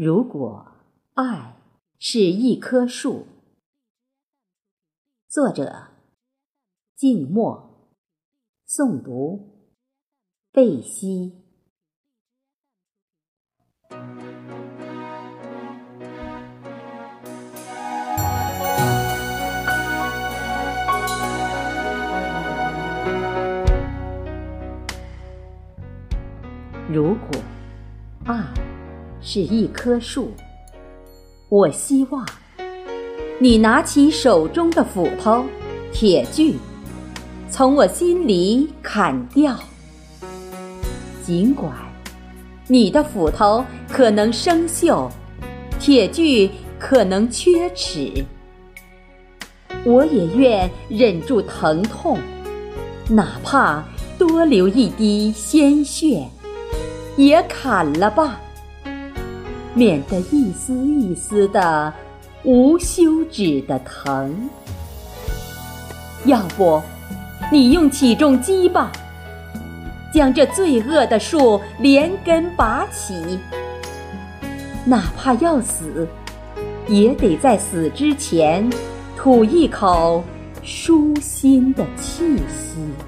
如果爱是一棵树，作者：静默，诵读：贝西。如果爱。是一棵树，我希望你拿起手中的斧头、铁锯，从我心里砍掉。尽管你的斧头可能生锈，铁锯可能缺齿，我也愿忍住疼痛，哪怕多流一滴鲜血，也砍了吧。免得一丝一丝的无休止的疼，要不你用起重机吧，将这罪恶的树连根拔起。哪怕要死，也得在死之前吐一口舒心的气息。